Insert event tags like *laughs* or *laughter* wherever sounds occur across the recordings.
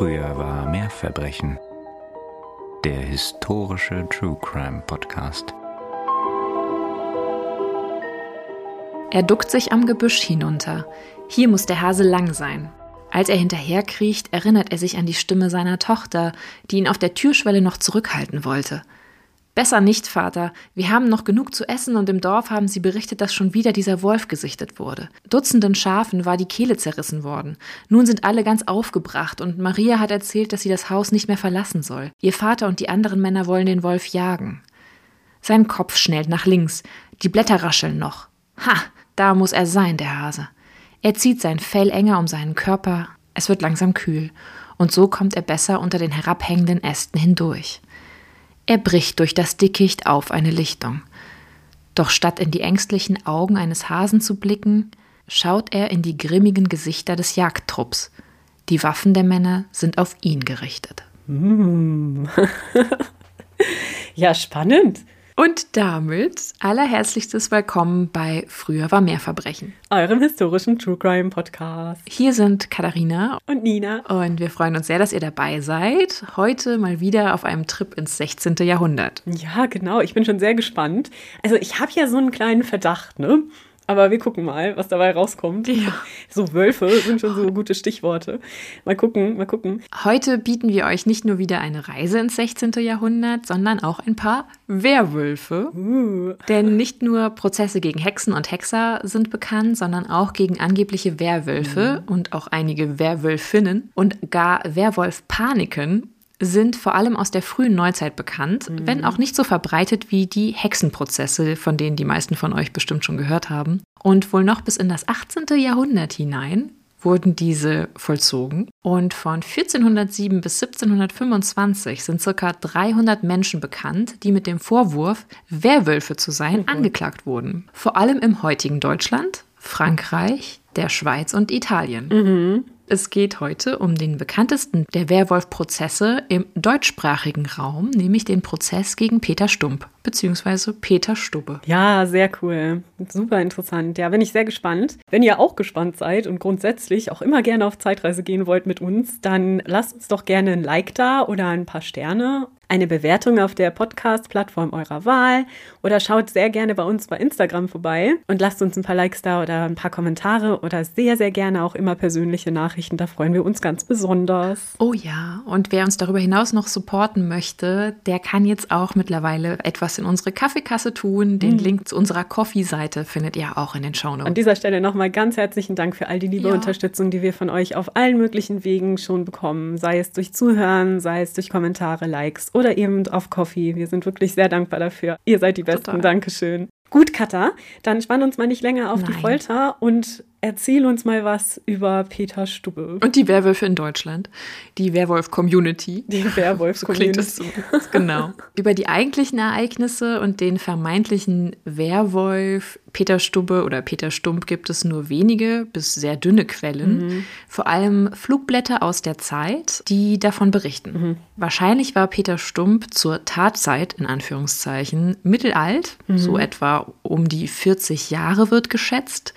Früher war mehr Verbrechen. Der historische True Crime Podcast. Er duckt sich am Gebüsch hinunter. Hier muss der Hase lang sein. Als er hinterherkriecht, erinnert er sich an die Stimme seiner Tochter, die ihn auf der Türschwelle noch zurückhalten wollte. Besser nicht, Vater. Wir haben noch genug zu essen und im Dorf haben sie berichtet, dass schon wieder dieser Wolf gesichtet wurde. Dutzenden Schafen war die Kehle zerrissen worden. Nun sind alle ganz aufgebracht und Maria hat erzählt, dass sie das Haus nicht mehr verlassen soll. Ihr Vater und die anderen Männer wollen den Wolf jagen. Sein Kopf schnellt nach links. Die Blätter rascheln noch. Ha, da muss er sein, der Hase. Er zieht sein Fell enger um seinen Körper. Es wird langsam kühl. Und so kommt er besser unter den herabhängenden Ästen hindurch. Er bricht durch das Dickicht auf eine Lichtung. Doch statt in die ängstlichen Augen eines Hasen zu blicken, schaut er in die grimmigen Gesichter des Jagdtrupps. Die Waffen der Männer sind auf ihn gerichtet. *laughs* ja, spannend. Und damit allerherzlichstes Willkommen bei Früher war mehr Verbrechen. Eurem historischen True Crime Podcast. Hier sind Katharina und Nina. Und wir freuen uns sehr, dass ihr dabei seid. Heute mal wieder auf einem Trip ins 16. Jahrhundert. Ja, genau. Ich bin schon sehr gespannt. Also ich habe ja so einen kleinen Verdacht, ne? Aber wir gucken mal, was dabei rauskommt. Ja. So Wölfe sind schon so gute Stichworte. Mal gucken, mal gucken. Heute bieten wir euch nicht nur wieder eine Reise ins 16. Jahrhundert, sondern auch ein paar Werwölfe. Uh. Denn nicht nur Prozesse gegen Hexen und Hexer sind bekannt, sondern auch gegen angebliche Werwölfe mhm. und auch einige Werwölfinnen und gar Werwolf-Paniken sind vor allem aus der frühen Neuzeit bekannt, mhm. wenn auch nicht so verbreitet wie die Hexenprozesse, von denen die meisten von euch bestimmt schon gehört haben. Und wohl noch bis in das 18. Jahrhundert hinein wurden diese vollzogen. Und von 1407 bis 1725 sind circa 300 Menschen bekannt, die mit dem Vorwurf, Werwölfe zu sein, mhm. angeklagt wurden. Vor allem im heutigen Deutschland, Frankreich, der Schweiz und Italien. Mhm. Es geht heute um den bekanntesten der Werwolf-Prozesse im deutschsprachigen Raum, nämlich den Prozess gegen Peter Stump bzw. Peter Stubbe. Ja, sehr cool. Super interessant. Ja, bin ich sehr gespannt. Wenn ihr auch gespannt seid und grundsätzlich auch immer gerne auf Zeitreise gehen wollt mit uns, dann lasst uns doch gerne ein Like da oder ein paar Sterne eine Bewertung auf der Podcast-Plattform eurer Wahl oder schaut sehr gerne bei uns bei Instagram vorbei und lasst uns ein paar Likes da oder ein paar Kommentare oder sehr, sehr gerne auch immer persönliche Nachrichten. Da freuen wir uns ganz besonders. Oh ja, und wer uns darüber hinaus noch supporten möchte, der kann jetzt auch mittlerweile etwas in unsere Kaffeekasse tun. Den mhm. Link zu unserer Coffee-Seite findet ihr auch in den Shownotes. An dieser Stelle nochmal ganz herzlichen Dank für all die liebe ja. Unterstützung, die wir von euch auf allen möglichen Wegen schon bekommen. Sei es durch Zuhören, sei es durch Kommentare, Likes oder eben auf Coffee. Wir sind wirklich sehr dankbar dafür. Ihr seid die Besten. Total. Dankeschön. Gut, Katha, dann spann uns mal nicht länger auf Nein. die Folter und erzähl uns mal was über Peter Stubbe. Und die Werwölfe in Deutschland. Die Werwolf-Community. Die Werwolf-Community. *laughs* so genau. über die eigentlichen Ereignisse und den vermeintlichen Werwolf Peter Stubbe oder Peter Stump gibt es nur wenige bis sehr dünne Quellen. Mhm. Vor allem Flugblätter aus der Zeit, die davon berichten. Mhm. Wahrscheinlich war Peter Stump zur Tatzeit, in Anführungszeichen, mittelalt, mhm. so etwa um die 40 Jahre wird geschätzt,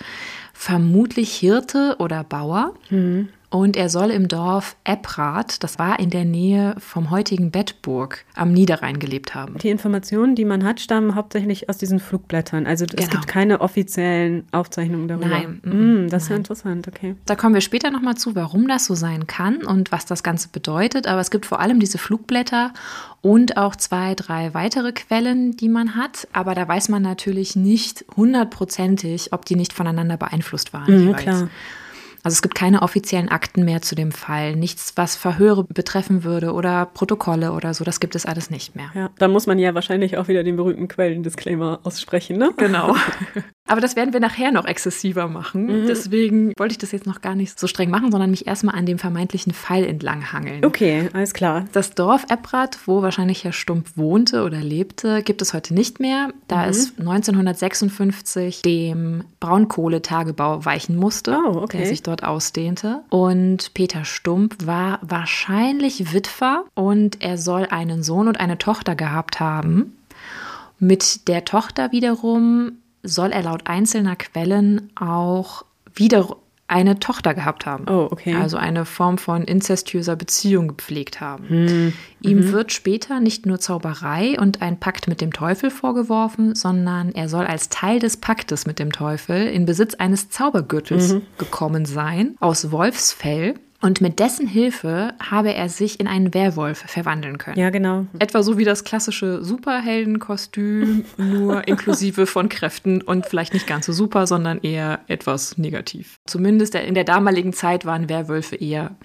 vermutlich Hirte oder Bauer. Mhm. Und er soll im Dorf Ebbrath, das war in der Nähe vom heutigen Bettburg, am Niederrhein gelebt haben. Die Informationen, die man hat, stammen hauptsächlich aus diesen Flugblättern. Also genau. es gibt keine offiziellen Aufzeichnungen darüber. Nein. Mm, das ist ja interessant, okay. Da kommen wir später nochmal zu, warum das so sein kann und was das Ganze bedeutet. Aber es gibt vor allem diese Flugblätter und auch zwei, drei weitere Quellen, die man hat. Aber da weiß man natürlich nicht hundertprozentig, ob die nicht voneinander beeinflusst waren. Mhm, klar. Also es gibt keine offiziellen Akten mehr zu dem Fall, nichts, was Verhöre betreffen würde oder Protokolle oder so, das gibt es alles nicht mehr. Ja, da muss man ja wahrscheinlich auch wieder den berühmten Quellendisclaimer aussprechen, ne? Genau. *laughs* Aber das werden wir nachher noch exzessiver machen. Mhm. Deswegen wollte ich das jetzt noch gar nicht so streng machen, sondern mich erstmal an dem vermeintlichen Fall entlanghangeln. Okay, alles klar. Das Dorf Ebbrath, wo wahrscheinlich Herr Stumpf wohnte oder lebte, gibt es heute nicht mehr, da mhm. es 1956 dem Braunkohletagebau weichen musste, oh, okay. der sich dort ausdehnte. Und Peter Stumpf war wahrscheinlich Witwer und er soll einen Sohn und eine Tochter gehabt haben. Mit der Tochter wiederum soll er laut einzelner Quellen auch wieder eine Tochter gehabt haben. Oh, okay. Also eine Form von inzestiöser Beziehung gepflegt haben. Hm. Ihm Mhm. wird später nicht nur Zauberei und ein Pakt mit dem Teufel vorgeworfen, sondern er soll als Teil des Paktes mit dem Teufel in Besitz eines Zaubergürtels Mhm. gekommen sein, aus Wolfsfell. Und mit dessen Hilfe habe er sich in einen Werwolf verwandeln können. Ja, genau. Etwa so wie das klassische Superheldenkostüm, *laughs* nur inklusive von Kräften und vielleicht nicht ganz so super, sondern eher etwas negativ. Zumindest in der damaligen Zeit waren Werwölfe eher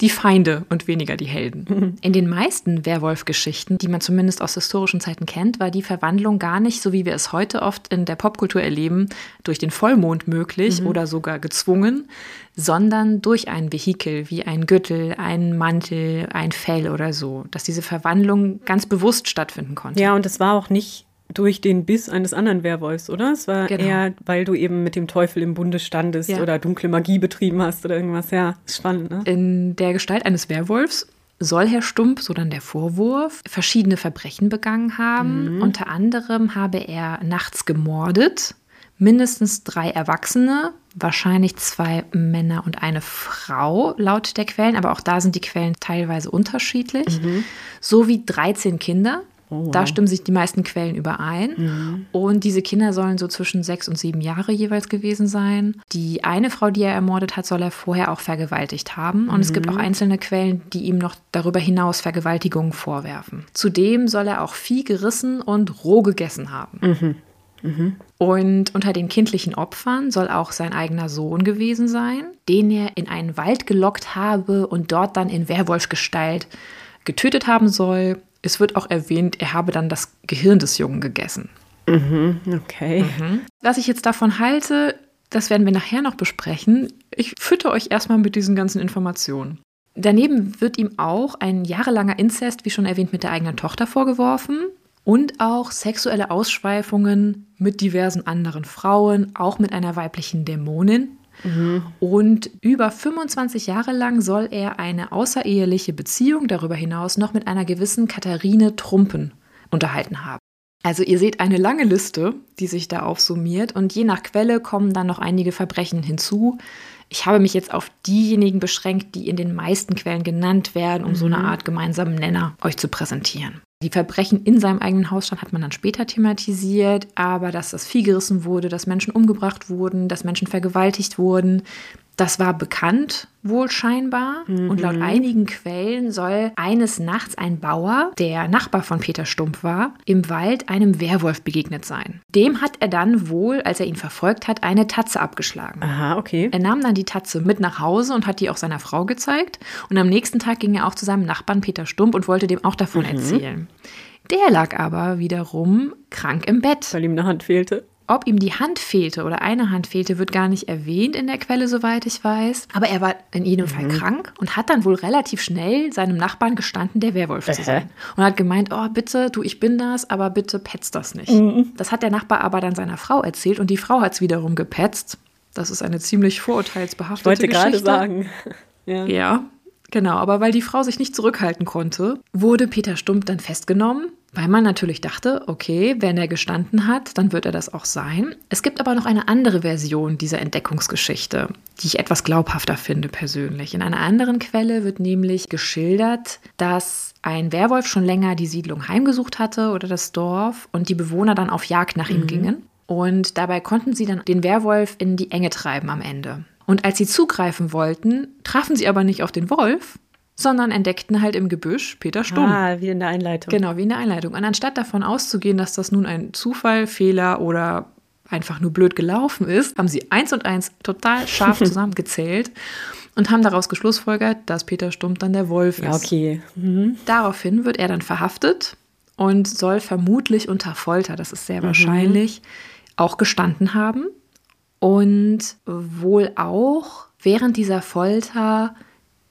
die Feinde und weniger die Helden. *laughs* In den meisten Werwolf-Geschichten, die man zumindest aus historischen Zeiten kennt, war die Verwandlung gar nicht, so wie wir es heute oft in der Popkultur erleben, durch den Vollmond möglich oder sogar gezwungen, sondern durch ein Vehikel wie ein Gürtel, ein Mantel, ein Fell oder so, dass diese Verwandlung ganz bewusst stattfinden konnte. Ja, und es war auch nicht durch den Biss eines anderen Werwolfs, oder? Es war Genau. eher, weil du eben mit dem Teufel im Bunde standest Ja. oder dunkle Magie betrieben hast oder irgendwas. Ja, spannend, ne? In der Gestalt eines Werwolfs soll Herr Stump, so dann der Vorwurf, verschiedene Verbrechen begangen haben. Unter anderem habe er nachts gemordet, mindestens drei Erwachsene, wahrscheinlich zwei Männer und eine Frau, laut der Quellen, aber auch da sind die Quellen teilweise unterschiedlich, sowie 13 Kinder. Oh, Da wow. stimmen sich die meisten Quellen überein. Und diese Kinder sollen so zwischen sechs und sieben Jahre jeweils gewesen sein. Die eine Frau, die er ermordet hat, soll er vorher auch vergewaltigt haben. Und es gibt auch einzelne Quellen, die ihm noch darüber hinaus Vergewaltigungen vorwerfen. Zudem soll er auch Vieh gerissen und roh gegessen haben. Und unter den kindlichen Opfern soll auch sein eigener Sohn gewesen sein, den er in einen Wald gelockt habe und dort dann in Werwolfgestalt getötet haben soll. Es wird auch erwähnt, er habe dann das Gehirn des Jungen gegessen. Okay. Was ich jetzt davon halte, das werden wir nachher noch besprechen. Ich fütter euch erstmal mit diesen ganzen Informationen. Daneben wird ihm auch ein jahrelanger Inzest, wie schon erwähnt, mit der eigenen Tochter vorgeworfen und auch sexuelle Ausschweifungen mit diversen anderen Frauen, auch mit einer weiblichen Dämonin. Und über 25 Jahre lang soll er eine außereheliche Beziehung darüber hinaus noch mit einer gewissen Katharine Trumpen unterhalten haben. Also ihr seht eine lange Liste, die sich da aufsummiert und je nach Quelle kommen dann noch einige Verbrechen hinzu. Ich habe mich jetzt auf diejenigen beschränkt, die in den meisten Quellen genannt werden, um so eine Art gemeinsamen Nenner euch zu präsentieren. Die Verbrechen in seinem eigenen Hausstand hat man dann später thematisiert, aber dass das Vieh gerissen wurde, dass Menschen umgebracht wurden, dass Menschen vergewaltigt wurden, das war bekannt, wohl scheinbar. Und laut einigen Quellen soll eines Nachts ein Bauer, der Nachbar von Peter Stump war, im Wald einem Werwolf begegnet sein. Dem hat er dann wohl, als er ihn verfolgt hat, eine Tatze abgeschlagen. Aha, okay. Er nahm dann die Tatze mit nach Hause und hat die auch seiner Frau gezeigt. Und am nächsten Tag ging er auch zu seinem Nachbarn Peter Stump und wollte dem auch davon erzählen. Der lag aber wiederum krank im Bett. Weil ihm eine Hand fehlte. Ob ihm die Hand fehlte oder eine Hand fehlte, wird gar nicht erwähnt in der Quelle, soweit ich weiß. Aber er war in jedem Fall krank und hat dann wohl relativ schnell seinem Nachbarn gestanden, der Werwolf zu Ähä. sein. Und hat gemeint, oh bitte, du, ich bin das, aber bitte petzt das nicht. Das hat der Nachbar aber dann seiner Frau erzählt und die Frau hat es wiederum gepetzt. Das ist eine ziemlich vorurteilsbehaftete Wollte gerade Geschichte. sagen. *laughs* Ja. Ja, genau. Aber weil die Frau sich nicht zurückhalten konnte, wurde Peter Stump dann festgenommen, weil man natürlich dachte, okay, wenn er gestanden hat, dann wird er das auch sein. Es gibt aber noch eine andere Version dieser Entdeckungsgeschichte, die ich etwas glaubhafter finde persönlich. In einer anderen Quelle wird nämlich geschildert, dass ein Werwolf schon länger die Siedlung heimgesucht hatte oder das Dorf und die Bewohner dann auf Jagd nach ihm gingen. Und dabei konnten sie dann den Werwolf in die Enge treiben am Ende. Und als sie zugreifen wollten, trafen sie aber nicht auf den Wolf, sondern entdeckten halt im Gebüsch Peter Stumm. Ah, wie in der Einleitung. Genau, wie in der Einleitung. Und anstatt davon auszugehen, dass das nun ein Zufall, Fehler oder einfach nur blöd gelaufen ist, haben sie eins und eins total scharf *laughs* zusammengezählt und haben daraus geschlussfolgert, dass Peter Stumm dann der Wolf ist. Ja, okay. Mhm. Daraufhin wird er dann verhaftet und soll vermutlich unter Folter, das ist sehr wahrscheinlich, auch gestanden haben und wohl auch während dieser Folter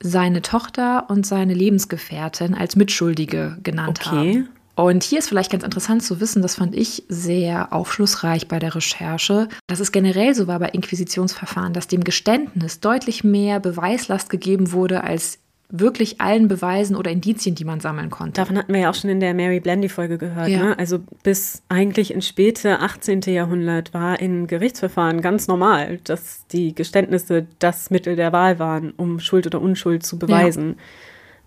seine Tochter und seine Lebensgefährtin als Mitschuldige genannt Okay. haben. Und hier ist vielleicht ganz interessant zu wissen, das fand ich sehr aufschlussreich bei der Recherche, dass es generell so war bei Inquisitionsverfahren, dass dem Geständnis deutlich mehr Beweislast gegeben wurde als wirklich allen Beweisen oder Indizien, die man sammeln konnte. Davon hatten wir ja auch schon in der Mary Blandy-Folge gehört. Ja. Ne? Also bis eigentlich ins späte 18. Jahrhundert war in Gerichtsverfahren ganz normal, dass die Geständnisse das Mittel der Wahl waren, um Schuld oder Unschuld zu beweisen.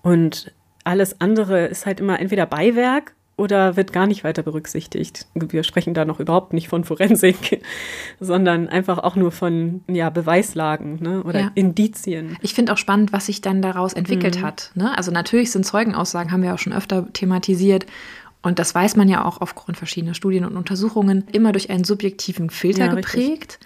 Und alles andere ist halt immer entweder Beiwerk oder wird gar nicht weiter berücksichtigt. Wir sprechen da noch überhaupt nicht von Forensik, *laughs* sondern einfach auch nur von ja, Beweislagen ne? oder Ja. Indizien. Ich finde auch spannend, was sich dann daraus entwickelt hat. Ne? Also natürlich sind Zeugenaussagen, haben wir auch schon öfter thematisiert. Und das weiß man ja auch aufgrund verschiedener Studien und Untersuchungen, immer durch einen subjektiven Filter Ja, richtig. geprägt.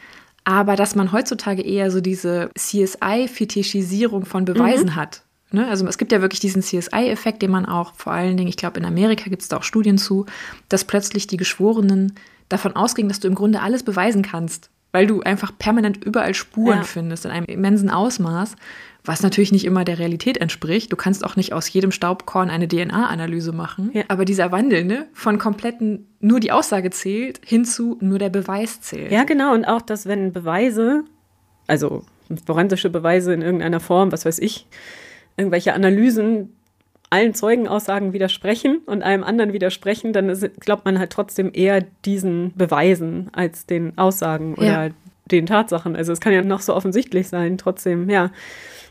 Aber dass man heutzutage eher so diese CSI-Fetischisierung von Beweisen Mhm. hat. Ne? Also es gibt ja wirklich diesen CSI-Effekt, den man auch vor allen Dingen, ich glaube in Amerika gibt es da auch Studien zu, dass plötzlich die Geschworenen davon ausgingen, dass du im Grunde alles beweisen kannst, weil du einfach permanent überall Spuren Ja. findest in einem immensen Ausmaß, was natürlich nicht immer der Realität entspricht. Du kannst auch nicht aus jedem Staubkorn eine DNA-Analyse machen. Ja. Aber dieser Wandel ne, von kompletten, nur die Aussage zählt, hinzu nur der Beweis zählt. Ja, genau. Und auch, dass wenn Beweise, also forensische Beweise in irgendeiner Form, was weiß ich, irgendwelche Analysen allen Zeugenaussagen widersprechen und einem anderen widersprechen, dann ist- glaubt man halt trotzdem eher diesen Beweisen als den Aussagen oder Ja. den Tatsachen. Also es kann ja noch so offensichtlich sein, trotzdem, ja.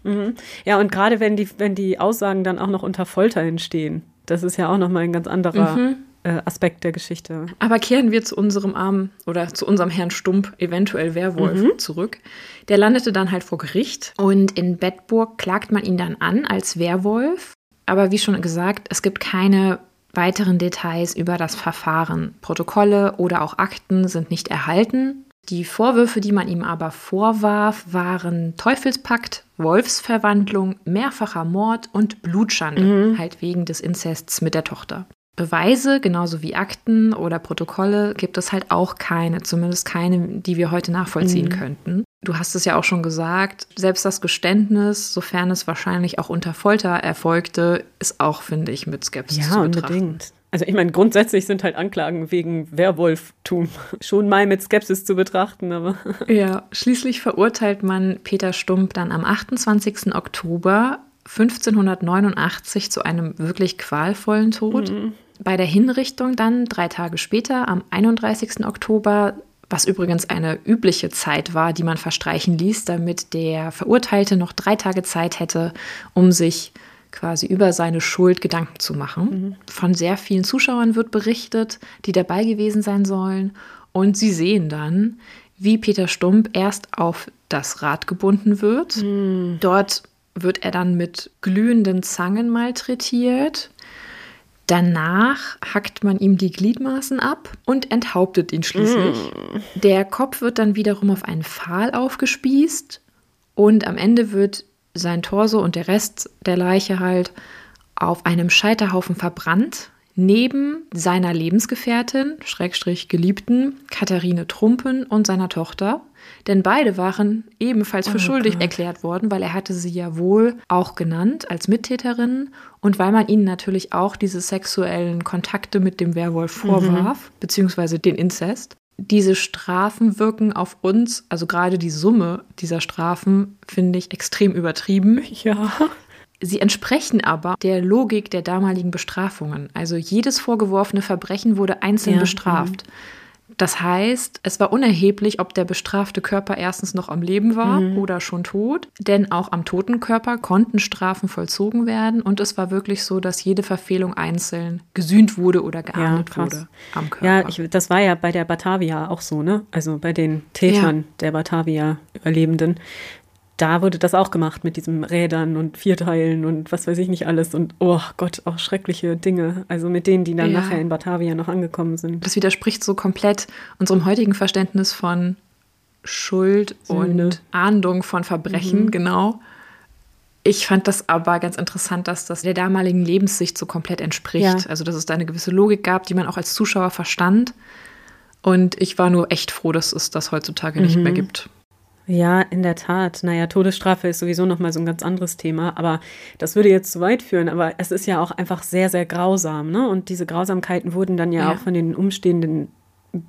Mhm. Ja, und gerade wenn die, wenn die Aussagen dann auch noch unter Folter entstehen, das ist ja auch nochmal ein ganz anderer Mhm. Äh, Aspekt der Geschichte. Aber kehren wir zu unserem armen oder zu unserem Herrn Stump, eventuell Werwolf, Mhm. zurück. Der landete dann halt vor Gericht und in Bedburg klagt man ihn dann an als Werwolf. Aber wie schon gesagt, es gibt keine weiteren Details über das Verfahren. Protokolle oder auch Akten sind nicht erhalten. Die Vorwürfe, die man ihm aber vorwarf, waren Teufelspakt, Wolfsverwandlung, mehrfacher Mord und Blutschande, halt wegen des Inzests mit der Tochter. Beweise, genauso wie Akten oder Protokolle, gibt es halt auch keine, zumindest keine, die wir heute nachvollziehen könnten. Du hast es ja auch schon gesagt, selbst das Geständnis, sofern es wahrscheinlich auch unter Folter erfolgte, ist auch, finde ich, mit Skepsis Ja, zu betrachten. unbedingt. Also ich meine, grundsätzlich sind halt Anklagen wegen Werwolftum *laughs* schon mal mit Skepsis zu betrachten, aber *laughs* Ja, schließlich verurteilt man Peter Stump dann am 28. Oktober 1589 zu einem wirklich qualvollen Tod. Bei der Hinrichtung dann drei Tage später, am 31. Oktober, was übrigens eine übliche Zeit war, die man verstreichen ließ, damit der Verurteilte noch drei Tage Zeit hätte, um sich quasi über seine Schuld Gedanken zu machen. Von sehr vielen Zuschauern wird berichtet, die dabei gewesen sein sollen. Und sie sehen dann, wie Peter Stump erst auf das Rad gebunden wird. Dort wird er dann mit glühenden Zangen malträtiert. Danach hackt man ihm die Gliedmaßen ab und enthauptet ihn schließlich. Der Kopf wird dann wiederum auf einen Pfahl aufgespießt und am Ende wird sein Torso und der Rest der Leiche halt auf einem Scheiterhaufen verbrannt, neben seiner Lebensgefährtin, Schrägstrich Geliebten, Katharine Trumpen und seiner Tochter. Denn beide waren ebenfalls für schuldig erklärt worden, weil er hatte sie ja wohl auch genannt als Mittäterin und weil man ihnen natürlich auch diese sexuellen Kontakte mit dem Werwolf vorwarf, beziehungsweise den Inzest. Diese Strafen wirken auf uns, also gerade die Summe dieser Strafen, finde ich extrem übertrieben. ja. Sie entsprechen aber der Logik der damaligen Bestrafungen. Also jedes vorgeworfene Verbrechen wurde einzeln Ja, bestraft. Das heißt, es war unerheblich, ob der bestrafte Körper erstens noch am Leben war oder schon tot, denn auch am toten Körper konnten Strafen vollzogen werden und es war wirklich so, dass jede Verfehlung einzeln gesühnt wurde oder geahndet krass. wurde am Körper. Ja, ich, das war ja bei der Batavia auch so, ne? Also bei den Tätern der Batavia-Überlebenden. Da wurde das auch gemacht mit diesen Rädern und Vierteilen und was weiß ich nicht alles. Und oh Gott, auch schreckliche Dinge. Also mit denen, die dann Ja. nachher in Batavia noch angekommen sind. Das widerspricht so komplett unserem heutigen Verständnis von Schuld Sünde. und Ahndung von Verbrechen, genau. Ich fand das aber ganz interessant, dass das der damaligen Lebenssicht so komplett entspricht. Ja. Also, dass es da eine gewisse Logik gab, die man auch als Zuschauer verstand. Und ich war nur echt froh, dass es das heutzutage nicht mehr gibt. Ja, in der Tat. Naja, Todesstrafe ist sowieso nochmal so ein ganz anderes Thema, aber das würde jetzt zu weit führen. Aber es ist ja auch einfach sehr, sehr grausam, ne? Und diese Grausamkeiten wurden dann ja, Ja. auch von den Umstehenden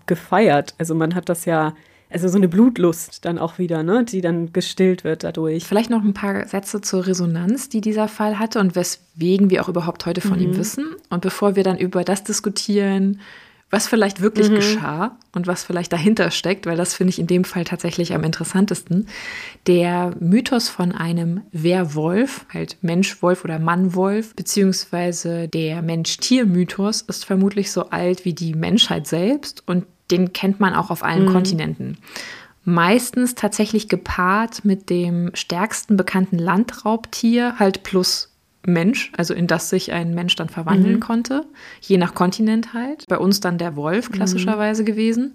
gefeiert. Also man hat das ja also so eine Blutlust dann auch wieder, ne, die dann gestillt wird dadurch. Vielleicht noch ein paar Sätze zur Resonanz, die dieser Fall hatte und weswegen wir auch überhaupt heute von mhm. ihm wissen. Und bevor wir dann über das diskutieren, was vielleicht wirklich mhm. geschah und was vielleicht dahinter steckt, weil das finde ich in dem Fall tatsächlich am interessantesten. Der Mythos von einem Werwolf, halt Mensch-Wolf oder Mann-Wolf, beziehungsweise der Mensch-Tier-Mythos ist vermutlich so alt wie die Menschheit selbst und den kennt man auch auf allen mhm. Kontinenten. Meistens tatsächlich gepaart mit dem stärksten bekannten Landraubtier, halt plus Mensch, also in das sich ein Mensch dann verwandeln mhm. konnte, je nach Kontinent halt. Bei uns dann der Wolf klassischerweise mhm. gewesen.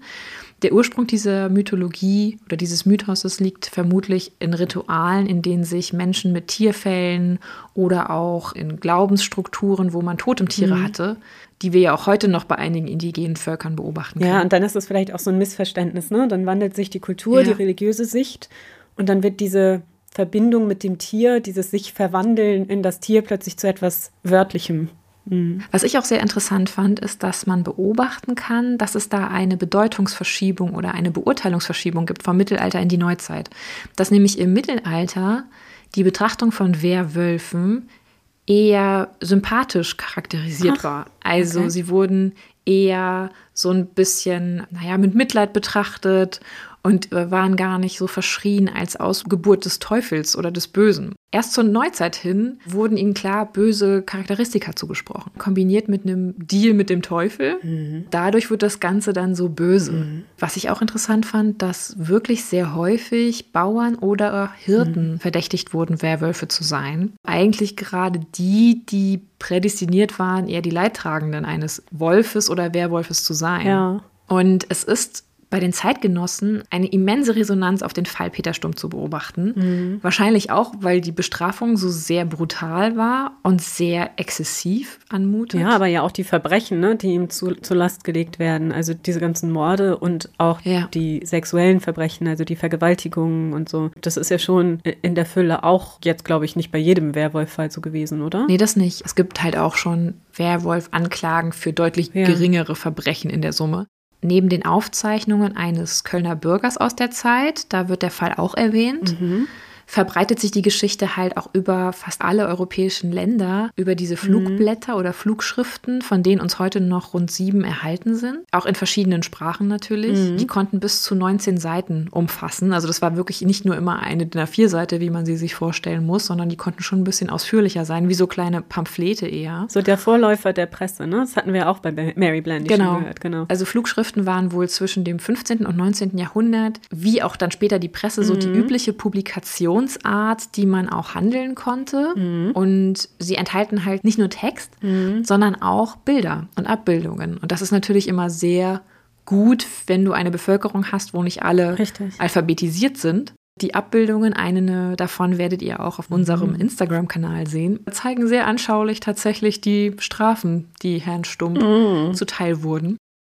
Der Ursprung dieser Mythologie oder dieses Mythoses liegt vermutlich in Ritualen, in denen sich Menschen mit Tierfällen oder auch in Glaubensstrukturen, wo man Totemtiere mhm. hatte, die wir ja auch heute noch bei einigen indigenen Völkern beobachten können. Ja, und dann ist es vielleicht auch so ein Missverständnis, ne? Dann wandelt sich die Kultur, ja. die religiöse Sicht und dann wird diese Verbindung mit dem Tier, dieses sich verwandeln in das Tier plötzlich zu etwas Wörtlichem. Mhm. Was ich auch sehr interessant fand, ist, dass man beobachten kann, dass es da eine Bedeutungsverschiebung oder eine Beurteilungsverschiebung gibt vom Mittelalter in die Neuzeit. Dass nämlich im Mittelalter die Betrachtung von Werwölfen eher sympathisch charakterisiert Ach, war. Also okay. sie wurden eher so ein bisschen, naja, mit Mitleid betrachtet und äh, waren gar nicht so verschrien als Ausgeburt des Teufels oder des Bösen. Erst zur Neuzeit hin wurden ihnen klar böse Charakteristika zugesprochen, kombiniert mit einem Deal mit dem Teufel. Mhm. Dadurch wird das Ganze dann so böse. Mhm. Was ich auch interessant fand, dass wirklich sehr häufig Bauern oder Hirten mhm. verdächtigt wurden, Werwölfe zu sein. Eigentlich gerade die, die prädestiniert waren, eher die Leidtragenden eines Wolfes oder Werwolfes zu sein. Ja. Und es ist bei den Zeitgenossen eine immense Resonanz auf den Fall Peter Stumm zu beobachten. Mhm. Wahrscheinlich auch, weil die Bestrafung so sehr brutal war und sehr exzessiv anmutet. Ja, aber ja auch die Verbrechen, ne, die ihm zu, zur Last gelegt werden. Also diese ganzen Morde und auch ja. die sexuellen Verbrechen, also die Vergewaltigungen und so. Das ist ja schon in der Fülle auch jetzt, glaube ich, nicht bei jedem Werwolf-Fall so gewesen, oder? Nee, das nicht. Es gibt halt auch schon Werwolf-Anklagen für deutlich ja. geringere Verbrechen in der Summe neben den Aufzeichnungen eines Kölner Bürgers aus der Zeit, da wird der Fall auch erwähnt, mhm verbreitet sich die Geschichte halt auch über fast alle europäischen Länder, über diese Flugblätter mhm. oder Flugschriften, von denen uns heute noch rund sieben erhalten sind. Auch in verschiedenen Sprachen natürlich. Mhm. Die konnten bis zu 19 Seiten umfassen. Also das war wirklich nicht nur immer eine DIN A4-Seite, wie man sie sich vorstellen muss, sondern die konnten schon ein bisschen ausführlicher sein, wie so kleine Pamphlete eher. So der Vorläufer der Presse, ne? Das hatten wir auch bei Mary Blandy genau. schon gehört. Genau. Also Flugschriften waren wohl zwischen dem 15. und 19. Jahrhundert, wie auch dann später die Presse, so mhm. die übliche Publikation Kommunikationsart, die man auch handeln konnte. Mhm. Und sie enthalten halt nicht nur Text, mhm. sondern auch Bilder und Abbildungen. Und das ist natürlich immer sehr gut, wenn du eine Bevölkerung hast, wo nicht alle Richtig. alphabetisiert sind. Die Abbildungen, eine davon werdet ihr auch auf unserem mhm. Instagram-Kanal sehen, zeigen sehr anschaulich tatsächlich die Strafen, die Herrn Stumpf mhm. zuteil wurden.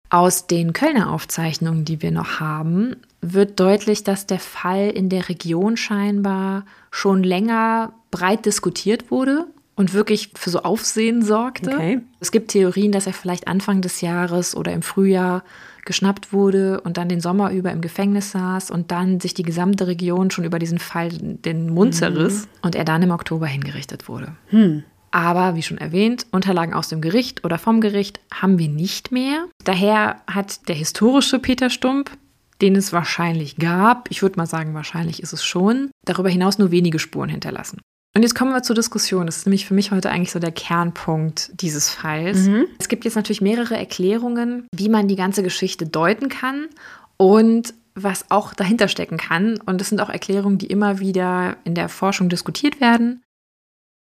Aus den Kölner Aufzeichnungen, die wir noch haben, wird deutlich, dass der Fall in der Region scheinbar schon länger breit diskutiert wurde und wirklich für so Aufsehen sorgte. Okay. Es gibt Theorien, dass er vielleicht Anfang des Jahres oder im Frühjahr geschnappt wurde und dann den Sommer über im Gefängnis saß und dann sich die gesamte Region schon über diesen Fall den Mund mhm. zerriss und er dann im Oktober hingerichtet wurde. Hm. Aber wie schon erwähnt, Unterlagen aus dem Gericht oder vom Gericht haben wir nicht mehr. Daher hat der historische Peter Stump, den es wahrscheinlich gab, ich würde mal sagen, wahrscheinlich ist es schon, darüber hinaus nur wenige Spuren hinterlassen. Und jetzt kommen wir zur Diskussion. Das ist nämlich für mich heute eigentlich so der Kernpunkt dieses Falls. Mhm. Es gibt jetzt natürlich mehrere Erklärungen, wie man die ganze Geschichte deuten kann und was auch dahinter stecken kann. Und das sind auch Erklärungen, die immer wieder in der Forschung diskutiert werden.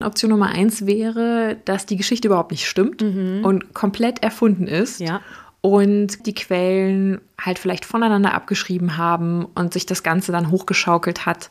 Option Nummer eins wäre, dass die Geschichte überhaupt nicht stimmt mhm. und komplett erfunden ist. Ja. Und die Quellen halt vielleicht voneinander abgeschrieben haben und sich das Ganze dann hochgeschaukelt hat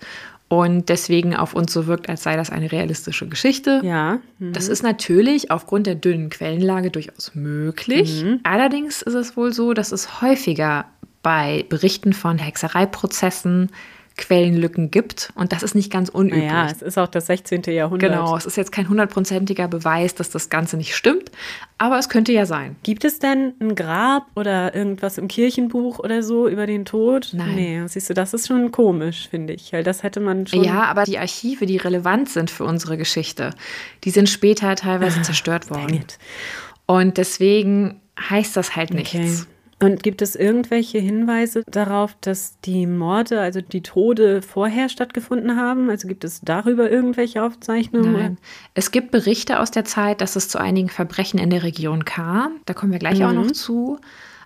und deswegen auf uns so wirkt, als sei das eine realistische Geschichte. Ja. Mhm. Das ist natürlich aufgrund der dünnen Quellenlage durchaus möglich. Mhm. Allerdings ist es wohl so, dass es häufiger bei Berichten von Hexereiprozessen Quellenlücken gibt und das ist nicht ganz unüblich. Ja, es ist auch das 16. Jahrhundert. Genau, es ist jetzt kein hundertprozentiger Beweis, dass das Ganze nicht stimmt, aber es könnte ja sein. Gibt es denn ein Grab oder irgendwas im Kirchenbuch oder so über den Tod? Nein. Nee, siehst du, das ist schon komisch, finde ich, weil das hätte man schon. Ja, aber die Archive, die relevant sind für unsere Geschichte, die sind später teilweise Ah, zerstört worden. Und deswegen heißt das halt nichts. Und gibt es irgendwelche Hinweise darauf, dass die Morde, also die Tode vorher stattgefunden haben? Also gibt es darüber irgendwelche Aufzeichnungen? Nein. Es gibt Berichte aus der Zeit, dass es zu einigen Verbrechen in der Region kam. Da kommen wir gleich auch noch Mhm. zu.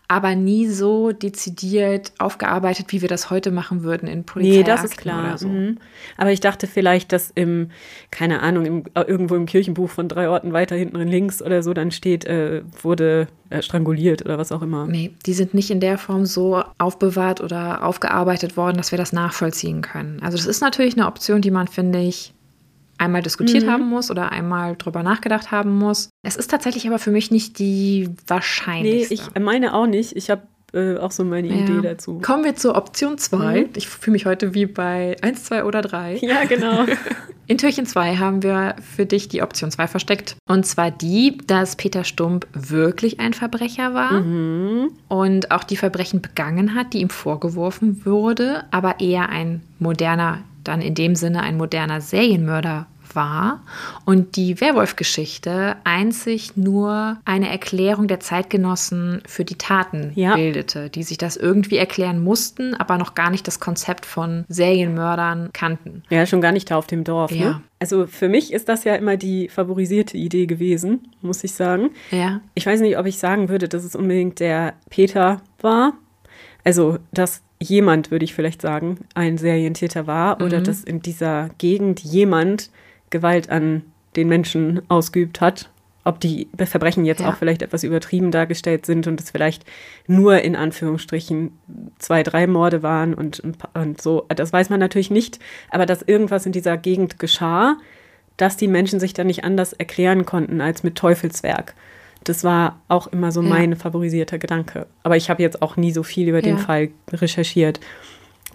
Aber nie so dezidiert aufgearbeitet, wie wir das heute machen würden in Polizei. Nee, das ist klar. Oder so. Mhm. Aber ich dachte vielleicht, dass im, keine Ahnung, im, irgendwo im Kirchenbuch von drei Orten weiter hinten links oder so dann steht, äh, wurde äh, stranguliert oder was auch immer. Nee, die sind nicht in der Form so aufbewahrt oder aufgearbeitet worden, dass wir das nachvollziehen können. Also das ist natürlich eine Option, die man, finde ich, einmal diskutiert Mhm. haben muss oder einmal drüber nachgedacht haben muss. Es ist tatsächlich aber für mich nicht die Nee, wahrscheinlichste. ich meine auch nicht. Ich habe äh, auch so meine Idee dazu. Kommen wir zur Option 2. Mhm. Ich fühle mich heute wie bei 1, 2 oder 3. Ja, genau. *laughs* In Türchen 2 haben wir für dich die Option 2 versteckt. Und zwar die, dass Peter Stump wirklich ein Verbrecher war mhm. und auch die Verbrechen begangen hat, die ihm vorgeworfen wurde, aber eher ein moderner, dann in dem Sinne ein moderner Serienmörder war und die Werwolf-Geschichte einzig nur eine Erklärung der Zeitgenossen für die Taten Ja. bildete, die sich das irgendwie erklären mussten, aber noch gar nicht das Konzept von Serienmördern kannten. Ja, schon gar nicht da auf dem Dorf. Ja. Ne? Also für mich ist das ja immer die favorisierte Idee gewesen, muss ich sagen. Ja. Ich weiß nicht, ob ich sagen würde, dass es unbedingt der Peter war. Also, dass jemand, würde ich vielleicht sagen, ein Serientäter war oder dass in dieser Gegend jemand Gewalt an den Menschen ausgeübt hat. Ob die Verbrechen jetzt Ja. auch vielleicht etwas übertrieben dargestellt sind und es vielleicht nur in Anführungsstrichen zwei, drei Morde waren und, und so. Das weiß man natürlich nicht. Aber dass irgendwas in dieser Gegend geschah, dass die Menschen sich dann nicht anders erklären konnten als mit Teufelswerk. Das war auch immer so Ja. mein favorisierter Gedanke. Aber ich habe jetzt auch nie so viel über den Ja. Fall recherchiert.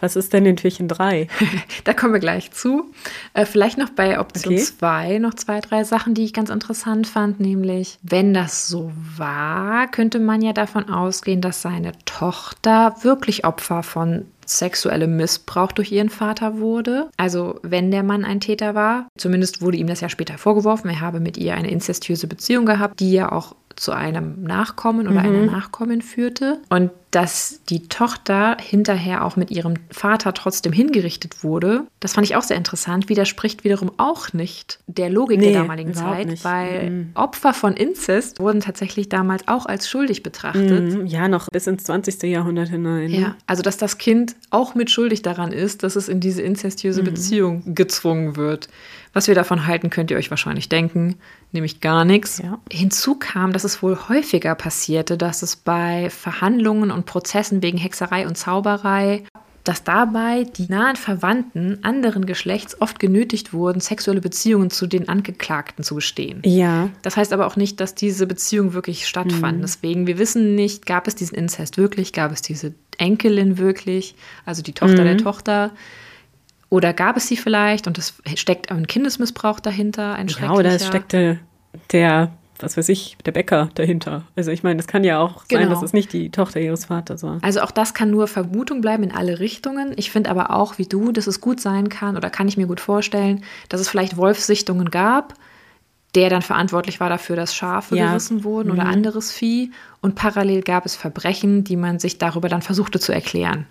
Was ist denn in Türchen 3? *laughs* Da kommen wir gleich zu. Äh, vielleicht noch bei Option Okay. 2 noch zwei, drei Sachen, die ich ganz interessant fand, nämlich, wenn das so war, könnte man ja davon ausgehen, dass seine Tochter wirklich Opfer von sexuellem Missbrauch durch ihren Vater wurde. Also wenn der Mann ein Täter war, zumindest wurde ihm das ja später vorgeworfen, er habe mit ihr eine inzestiöse Beziehung gehabt, die ja auch zu einem Nachkommen oder einer Nachkommen führte. Und dass die Tochter hinterher auch mit ihrem Vater trotzdem hingerichtet wurde, das fand ich auch sehr interessant, widerspricht wiederum auch nicht der Logik Nee, der damaligen Zeit, nicht. weil Mhm. Opfer von Inzest wurden tatsächlich damals auch als schuldig betrachtet. Mhm, ja, noch bis ins 20. Jahrhundert hinein. ne? Ja, also dass das Kind auch mit schuldig daran ist, dass es in diese inzestiöse Beziehung gezwungen wird. Was wir davon halten, könnt ihr euch wahrscheinlich denken, nämlich gar nichts. Ja. Hinzu kam, dass es wohl häufiger passierte, dass es bei Verhandlungen und Prozessen wegen Hexerei und Zauberei, dass dabei die nahen Verwandten anderen Geschlechts oft genötigt wurden, sexuelle Beziehungen zu den Angeklagten zu bestehen. Ja, Das heißt aber auch nicht, dass diese Beziehungen wirklich stattfanden. Deswegen, wir wissen nicht, gab es diesen Inzest wirklich, gab es diese Enkelin wirklich, also die Tochter der Tochter, oder gab es sie vielleicht und es steckt ein Kindesmissbrauch dahinter, ein ja oder es steckte der, was weiß ich, der Bäcker dahinter. Also ich meine, das kann ja auch sein, Genau. dass es nicht die Tochter ihres Vaters war. Also auch das kann nur Vermutung bleiben in alle Richtungen. Ich finde aber auch, wie du, dass es gut sein kann oder kann ich mir gut vorstellen, dass es vielleicht Wolfssichtungen gab, der dann verantwortlich war dafür, dass Schafe Ja. gerissen wurden oder anderes Vieh. Und parallel gab es Verbrechen, die man sich darüber dann versuchte zu erklären.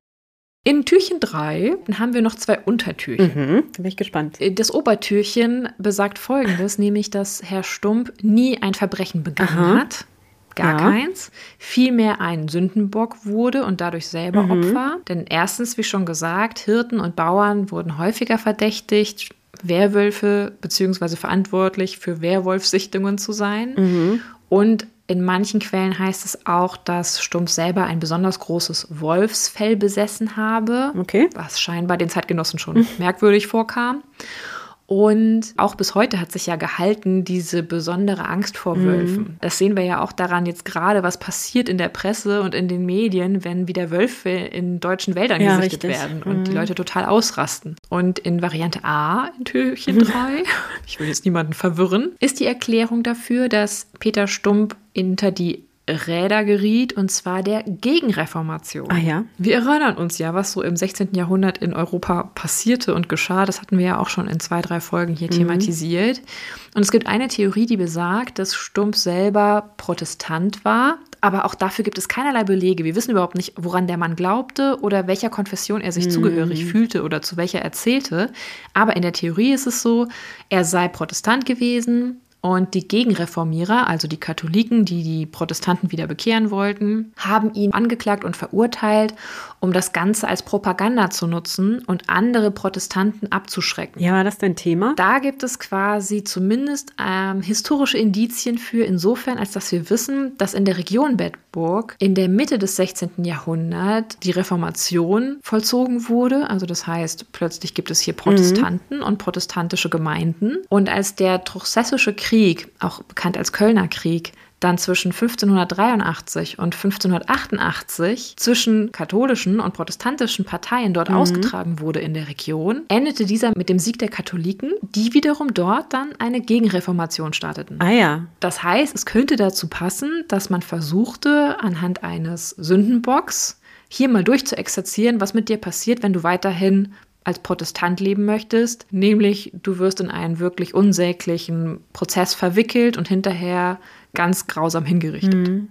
In Türchen 3 haben wir noch zwei Untertürchen. Mhm, bin ich gespannt. Das Obertürchen besagt folgendes, nämlich dass Herr Stump nie ein Verbrechen begangen Aha. hat. Gar Ja. keins. Vielmehr ein Sündenbock wurde und dadurch selber Mhm. Opfer. Denn erstens, wie schon gesagt, Hirten und Bauern wurden häufiger verdächtigt, Werwölfe bzw. verantwortlich für Werwolfsichtungen zu sein. Mhm. Und in manchen Quellen heißt es auch, dass Stump selber ein besonders großes Wolfsfell besessen habe Okay. was scheinbar den Zeitgenossen schon merkwürdig vorkam. Und auch bis heute hat sich ja gehalten diese besondere Angst vor Mhm. Wölfen. Das sehen wir ja auch daran jetzt gerade, was passiert in der Presse und in den Medien, wenn wieder Wölfe in deutschen Wäldern Ja, gesichtet richtig. werden und die Mhm. Leute total ausrasten. Und in Variante A, in Türchen 3, *laughs* ich will jetzt niemanden verwirren, ist die Erklärung dafür, dass Peter Stump hinter die Räder geriet, und zwar der Gegenreformation. Ah ja. Wir erinnern uns ja, was so im 16. Jahrhundert in Europa passierte und geschah. Das hatten wir ja auch schon in zwei, drei Folgen hier thematisiert. Und es gibt eine Theorie, die besagt, dass Stump selber Protestant war. Aber auch dafür gibt es keinerlei Belege. Wir wissen überhaupt nicht, woran der Mann glaubte oder welcher Konfession er sich zugehörig fühlte oder zu welcher er zählte. Aber in der Theorie ist es so, er sei Protestant gewesen, und die Gegenreformierer, also die Katholiken, die die Protestanten wieder bekehren wollten, haben ihn angeklagt und verurteilt, um das Ganze als Propaganda zu nutzen und andere Protestanten abzuschrecken. Ja, war das dein Thema? Da gibt es quasi zumindest ähm, historische Indizien für, insofern, als dass wir wissen, dass in der Region Bedburg in der Mitte des 16. Jahrhunderts die Reformation vollzogen wurde. Also das heißt, plötzlich gibt es hier Protestanten und protestantische Gemeinden. Und als der Truchsessische Krieg, auch bekannt als Kölner Krieg, dann zwischen 1583 und 1588 zwischen katholischen und protestantischen Parteien dort ausgetragen wurde in der Region, endete dieser mit dem Sieg der Katholiken, die wiederum dort dann eine Gegenreformation starteten. Ah ja. Das heißt, es könnte dazu passen, dass man versuchte, anhand eines Sündenbocks hier mal durchzuexerzieren, was mit dir passiert, wenn du weiterhin als Protestant leben möchtest, nämlich du wirst in einen wirklich unsäglichen Prozess verwickelt und hinterher ganz grausam hingerichtet.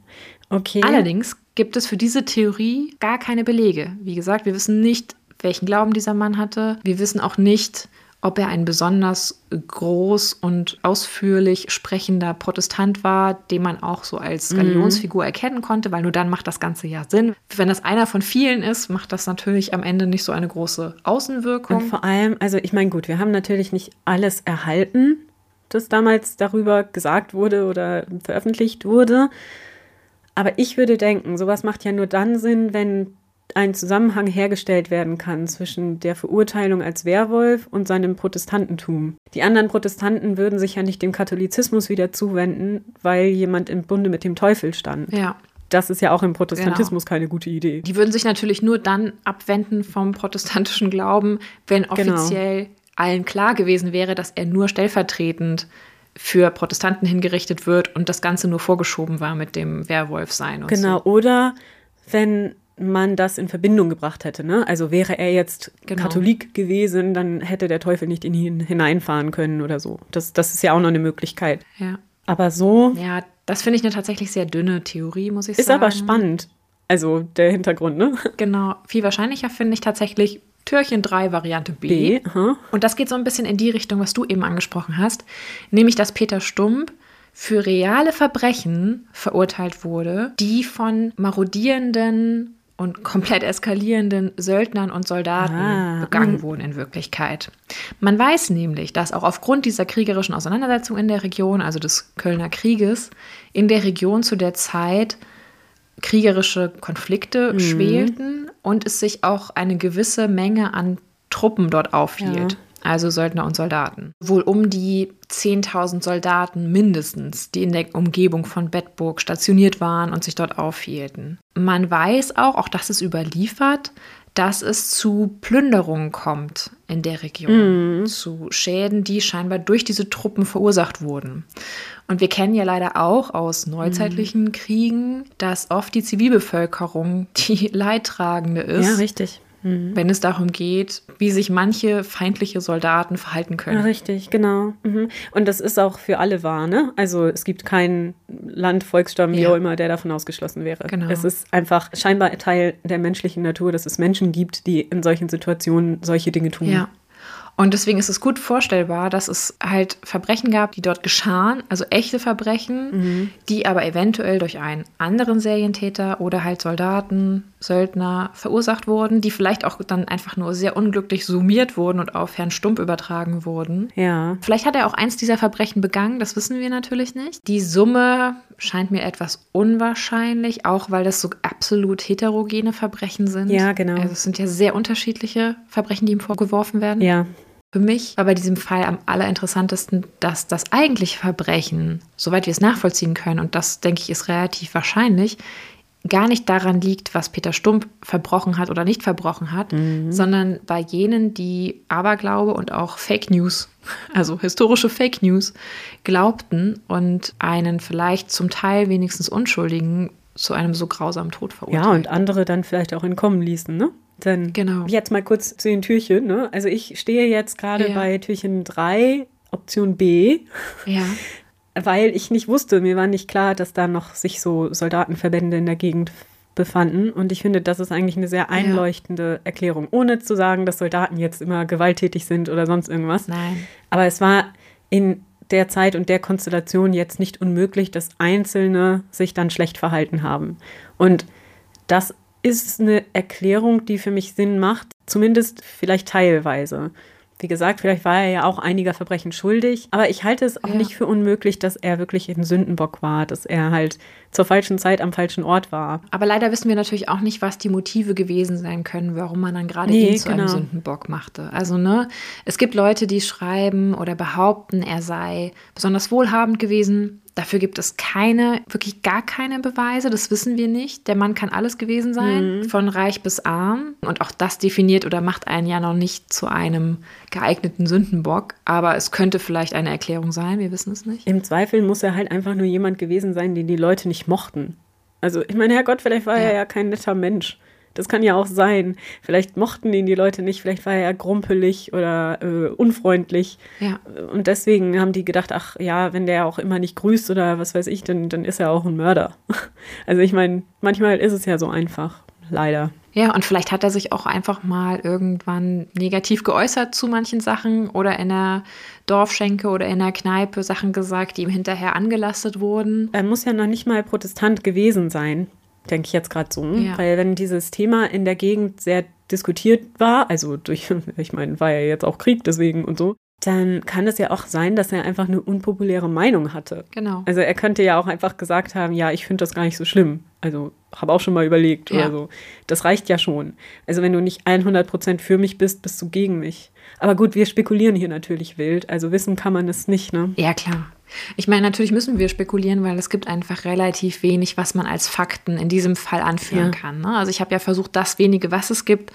Okay. Allerdings gibt es für diese Theorie gar keine Belege. Wie gesagt, wir wissen nicht, welchen Glauben dieser Mann hatte. Wir wissen auch nicht, ob er ein besonders groß und ausführlich sprechender Protestant war, den man auch so als Galionsfigur erkennen konnte, weil nur dann macht das Ganze ja Sinn. Wenn das einer von vielen ist, macht das natürlich am Ende nicht so eine große Und Außenwirkung. vor allem, also ich meine, gut, wir haben natürlich nicht alles erhalten, das damals darüber gesagt wurde oder veröffentlicht wurde. Aber ich würde denken, sowas macht ja nur dann Sinn, wenn ein Zusammenhang hergestellt werden kann zwischen der Verurteilung als Werwolf und seinem Protestantentum. Die anderen Protestanten würden sich ja nicht dem Katholizismus wieder zuwenden, weil jemand im Bunde mit dem Teufel stand. Ja. Das ist ja auch im Protestantismus keine gute Idee. Die würden sich natürlich nur dann abwenden vom protestantischen Glauben, wenn Genau. Allen klar gewesen wäre, dass er nur stellvertretend für Protestanten hingerichtet wird und das Ganze nur vorgeschoben war mit dem Werwolfsein Genau, so. oder wenn man das in Verbindung gebracht hätte. Ne? Also wäre er jetzt Genau. Katholik gewesen, dann hätte der Teufel nicht in ihn hineinfahren können oder so. Das, das ist ja auch noch eine Möglichkeit. Ja. Aber so ja, das finde ich eine tatsächlich sehr dünne Theorie, muss ich ist sagen. aber spannend. Also der Hintergrund, ne? Genau. Viel wahrscheinlicher finde ich tatsächlich Türchen 3, Variante B. B. Aha. Und das geht so ein bisschen in die Richtung, was du eben angesprochen hast, nämlich dass Peter Stump für reale Verbrechen verurteilt wurde, die von marodierenden und komplett eskalierenden Söldnern und Soldaten Ah, begangen wurden in Wirklichkeit. Man weiß nämlich, dass auch aufgrund dieser kriegerischen Auseinandersetzung in der Region, also des Kölner Krieges, in der Region zu der Zeit kriegerische Konflikte schwelten und es sich auch eine gewisse Menge an Truppen dort aufhielt. Ja. Also Söldner und Soldaten. Wohl um die 10.000 Soldaten mindestens, die in der Umgebung von Bedburg stationiert waren und sich dort aufhielten. Man weiß auch, auch das ist überliefert, dass es zu Plünderungen kommt in der Region, zu Schäden, die scheinbar durch diese Truppen verursacht wurden. Und wir kennen ja leider auch aus neuzeitlichen Kriegen, dass oft die Zivilbevölkerung die *laughs* Leidtragende ist, Ja, richtig. Wenn es darum geht, wie sich manche feindliche Soldaten verhalten können. richtig, genau. Mhm. Und das ist auch für alle wahr, ne? Also es gibt keinen Land, Volksstamm, wie Ja. auch immer, der davon ausgeschlossen wäre. Genau. Es ist einfach scheinbar Teil der menschlichen Natur, dass es Menschen gibt, die in solchen Situationen solche Dinge tun. Ja. Und deswegen ist es gut vorstellbar, dass es halt Verbrechen gab, die dort geschahen, also echte Verbrechen, die aber eventuell durch einen anderen Serientäter oder halt Soldaten, Söldner verursacht wurden, die vielleicht auch dann einfach nur sehr unglücklich summiert wurden und auf Herrn Stump übertragen wurden. Ja. Vielleicht hat er auch eins dieser Verbrechen begangen, das wissen wir natürlich nicht. Die Summe scheint mir etwas unwahrscheinlich, auch weil das so absolut heterogene Verbrechen sind. Ja, genau. Also es sind ja sehr unterschiedliche Verbrechen, die ihm vorgeworfen werden. Ja. Für mich war bei diesem Fall am allerinteressantesten, dass das eigentliche Verbrechen, soweit wir es nachvollziehen können, und das denke ich ist relativ wahrscheinlich, gar nicht daran liegt, was Peter Stump verbrochen hat oder nicht verbrochen hat, mhm. sondern bei jenen, die Aberglaube und auch Fake News, also historische Fake News, glaubten und einen vielleicht zum Teil wenigstens Unschuldigen zu einem so grausamen Tod verurteilt. Ja, und andere dann vielleicht auch entkommen ließen, ne? Dann genau. jetzt mal kurz zu den Türchen. Ne? Also ich stehe jetzt gerade ja. bei Türchen 3, Option B. Ja. *laughs* Weil ich nicht wusste, mir war nicht klar, dass da noch sich so Soldatenverbände in der Gegend befanden. Und ich finde, das ist eigentlich eine sehr einleuchtende ja. Erklärung. Ohne zu sagen, dass Soldaten jetzt immer gewalttätig sind oder sonst irgendwas. Nein. Aber es war in der Zeit und der Konstellation jetzt nicht unmöglich, dass Einzelne sich dann schlecht verhalten haben. Und das ist eine Erklärung, die für mich Sinn macht, zumindest vielleicht teilweise. Wie gesagt, vielleicht war er ja auch einiger Verbrechen schuldig, aber ich halte es auch ja. nicht für unmöglich, dass er wirklich ein Sündenbock war, dass er halt zur falschen Zeit am falschen Ort war. Aber leider wissen wir natürlich auch nicht, was die Motive gewesen sein können, warum man dann gerade nee, ihn zu genau. einem Sündenbock machte. Also, ne, es gibt Leute, die schreiben oder behaupten, er sei besonders wohlhabend gewesen, Dafür gibt es keine, wirklich gar keine Beweise, das wissen wir nicht. Der Mann kann alles gewesen sein, mhm. von reich bis arm. Und auch das definiert oder macht einen ja noch nicht zu einem geeigneten Sündenbock. Aber es könnte vielleicht eine Erklärung sein, wir wissen es nicht. Im Zweifel muss er halt einfach nur jemand gewesen sein, den die Leute nicht mochten. Also, ich meine, Herrgott, vielleicht war ja. er ja kein netter Mensch. Das kann ja auch sein. Vielleicht mochten ihn die Leute nicht, vielleicht war er grumpelig oder äh, unfreundlich. Ja. Und deswegen haben die gedacht, ach ja, wenn der auch immer nicht grüßt oder was weiß ich, dann, dann ist er auch ein Mörder. *laughs* Also ich meine, manchmal ist es ja so einfach, leider. Ja, und vielleicht hat er sich auch einfach mal irgendwann negativ geäußert zu manchen Sachen oder in der Dorfschenke oder in der Kneipe Sachen gesagt, die ihm hinterher angelastet wurden. Er muss ja noch nicht mal Protestant gewesen sein denke ich jetzt gerade so. Ja. Weil wenn dieses Thema in der Gegend sehr diskutiert war, also durch, *laughs* ich meine, war ja jetzt auch Krieg deswegen und so, dann kann es ja auch sein, dass er einfach eine unpopuläre Meinung hatte. Genau. Also er könnte ja auch einfach gesagt haben, ja, ich finde das gar nicht so schlimm. Also habe auch schon mal überlegt ja. oder so. Das reicht ja schon. Also wenn du nicht 100 Prozent für mich bist, bist du gegen mich. Aber gut, wir spekulieren hier natürlich wild. Also wissen kann man es nicht, ne? Ja, klar. Ich meine, natürlich müssen wir spekulieren, weil es gibt einfach relativ wenig, was man als Fakten in diesem Fall anführen ja. kann. Ne? Also ich habe ja versucht, das wenige, was es gibt,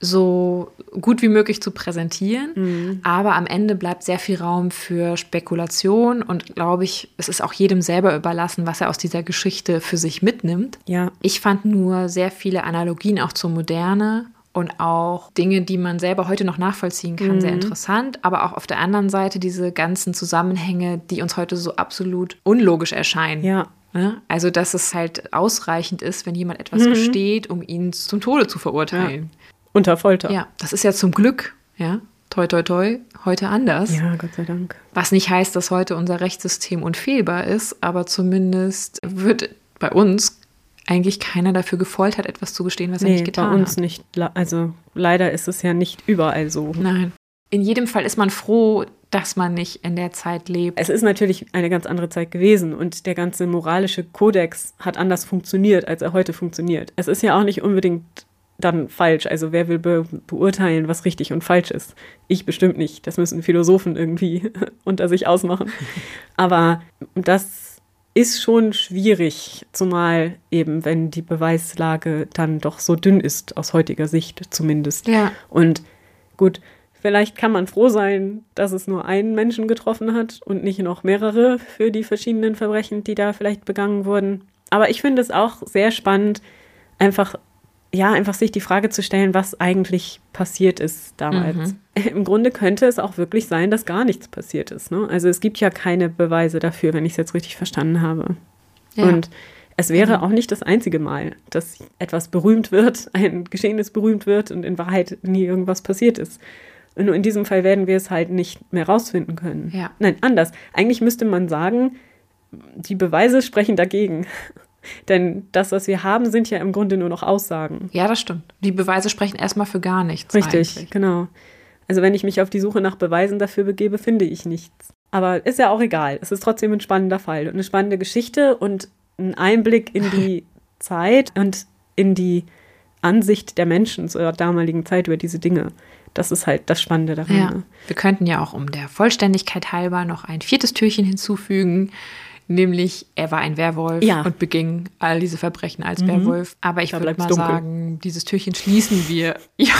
so gut wie möglich zu präsentieren. Mhm. Aber am Ende bleibt sehr viel Raum für Spekulation und glaube ich, es ist auch jedem selber überlassen, was er aus dieser Geschichte für sich mitnimmt. Ja. Ich fand nur sehr viele Analogien auch zur Moderne und auch Dinge, die man selber heute noch nachvollziehen kann, mhm. sehr interessant. Aber auch auf der anderen Seite diese ganzen Zusammenhänge, die uns heute so absolut unlogisch erscheinen. Ja. Ne? Also, dass es halt ausreichend ist, wenn jemand etwas mhm. gesteht, um ihn zum Tode zu verurteilen. Ja. Unter Folter. Ja, das ist ja zum Glück, ja, toi, toi, toi, heute anders. Ja, Gott sei Dank. Was nicht heißt, dass heute unser Rechtssystem unfehlbar ist, aber zumindest wird bei uns eigentlich keiner dafür gefoltert, etwas zu gestehen, was nee, er nicht getan hat. bei uns hat. nicht. Also leider ist es ja nicht überall so. Nein. In jedem Fall ist man froh, dass man nicht in der Zeit lebt. Es ist natürlich eine ganz andere Zeit gewesen und der ganze moralische Kodex hat anders funktioniert, als er heute funktioniert. Es ist ja auch nicht unbedingt dann falsch. Also wer will be beurteilen, was richtig und falsch ist? Ich bestimmt nicht. Das müssen Philosophen irgendwie *laughs* unter sich ausmachen. *laughs* Aber das ist schon schwierig, zumal eben, wenn die Beweislage dann doch so dünn ist, aus heutiger Sicht zumindest. Ja. Und gut, vielleicht kann man froh sein, dass es nur einen Menschen getroffen hat und nicht noch mehrere für die verschiedenen Verbrechen, die da vielleicht begangen wurden. Aber ich finde es auch sehr spannend, einfach ja, einfach sich die Frage zu stellen, was eigentlich passiert ist damals. Mhm. *laughs* Im Grunde könnte es auch wirklich sein, dass gar nichts passiert ist. Ne? Also es gibt ja keine Beweise dafür, wenn ich es jetzt richtig verstanden habe. Ja. Und es wäre mhm. auch nicht das einzige Mal, dass etwas berühmt wird, *laughs* ein Geschehnis berühmt wird und in Wahrheit nie irgendwas passiert ist. Und nur in diesem Fall werden wir es halt nicht mehr rausfinden können. Ja. Nein, anders. Eigentlich müsste man sagen, die Beweise sprechen dagegen. Denn das, was wir haben, sind ja im Grunde nur noch Aussagen. Ja, das stimmt. Die Beweise sprechen erstmal für gar nichts. Richtig, eigentlich. genau. Also wenn ich mich auf die Suche nach Beweisen dafür begebe, finde ich nichts. Aber ist ja auch egal. Es ist trotzdem ein spannender Fall und eine spannende Geschichte und ein Einblick in die *laughs* Zeit und in die Ansicht der Menschen zur damaligen Zeit über diese Dinge. Das ist halt das Spannende daran. Ja. Ne? Wir könnten ja auch um der Vollständigkeit halber noch ein viertes Türchen hinzufügen. Nämlich, er war ein Werwolf Ja. und beging all diese Verbrechen als Werwolf. Aber ich würde mal dunkel. sagen, dieses Türchen schließen wir. *laughs* Ja,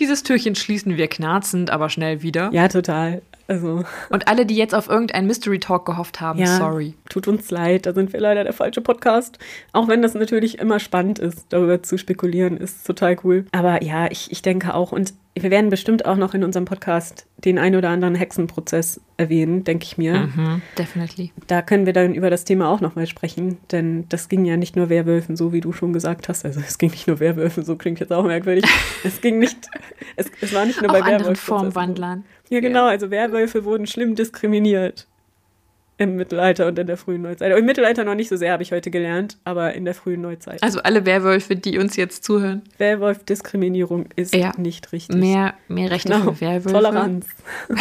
dieses Türchen schließen wir knarzend, aber schnell wieder. Ja, total. Also, Und alle, die jetzt auf irgendeinen Mystery Talk gehofft haben, ja, sorry. tut uns leid, da sind wir leider der falsche Podcast. Auch wenn das natürlich immer spannend ist, darüber zu spekulieren, ist total cool. Aber ja, ich, ich denke auch, und wir werden bestimmt auch noch in unserem Podcast den ein oder anderen Hexenprozess erwähnen, denke ich mir. Mhm, definitely. Da können wir dann über das Thema auch nochmal sprechen, denn das ging ja nicht nur Werwölfen, so wie du schon gesagt hast. Also es ging nicht nur Werwölfen, so klingt jetzt auch merkwürdig. *laughs* Es ging nicht, es, es war nicht nur Auch bei Werwölfen. Formwandlern. Ja, genau, also Werwölfe wurden schlimm diskriminiert im Mittelalter und in der frühen Neuzeit. Im Mittelalter noch nicht so sehr, habe ich heute gelernt, aber in der frühen Neuzeit. Also alle Werwölfe, die uns jetzt zuhören. Werwolf-Diskriminierung ist Ja. nicht richtig. Mehr, mehr Rechte Genau, für Werwölfe. Toleranz. *laughs*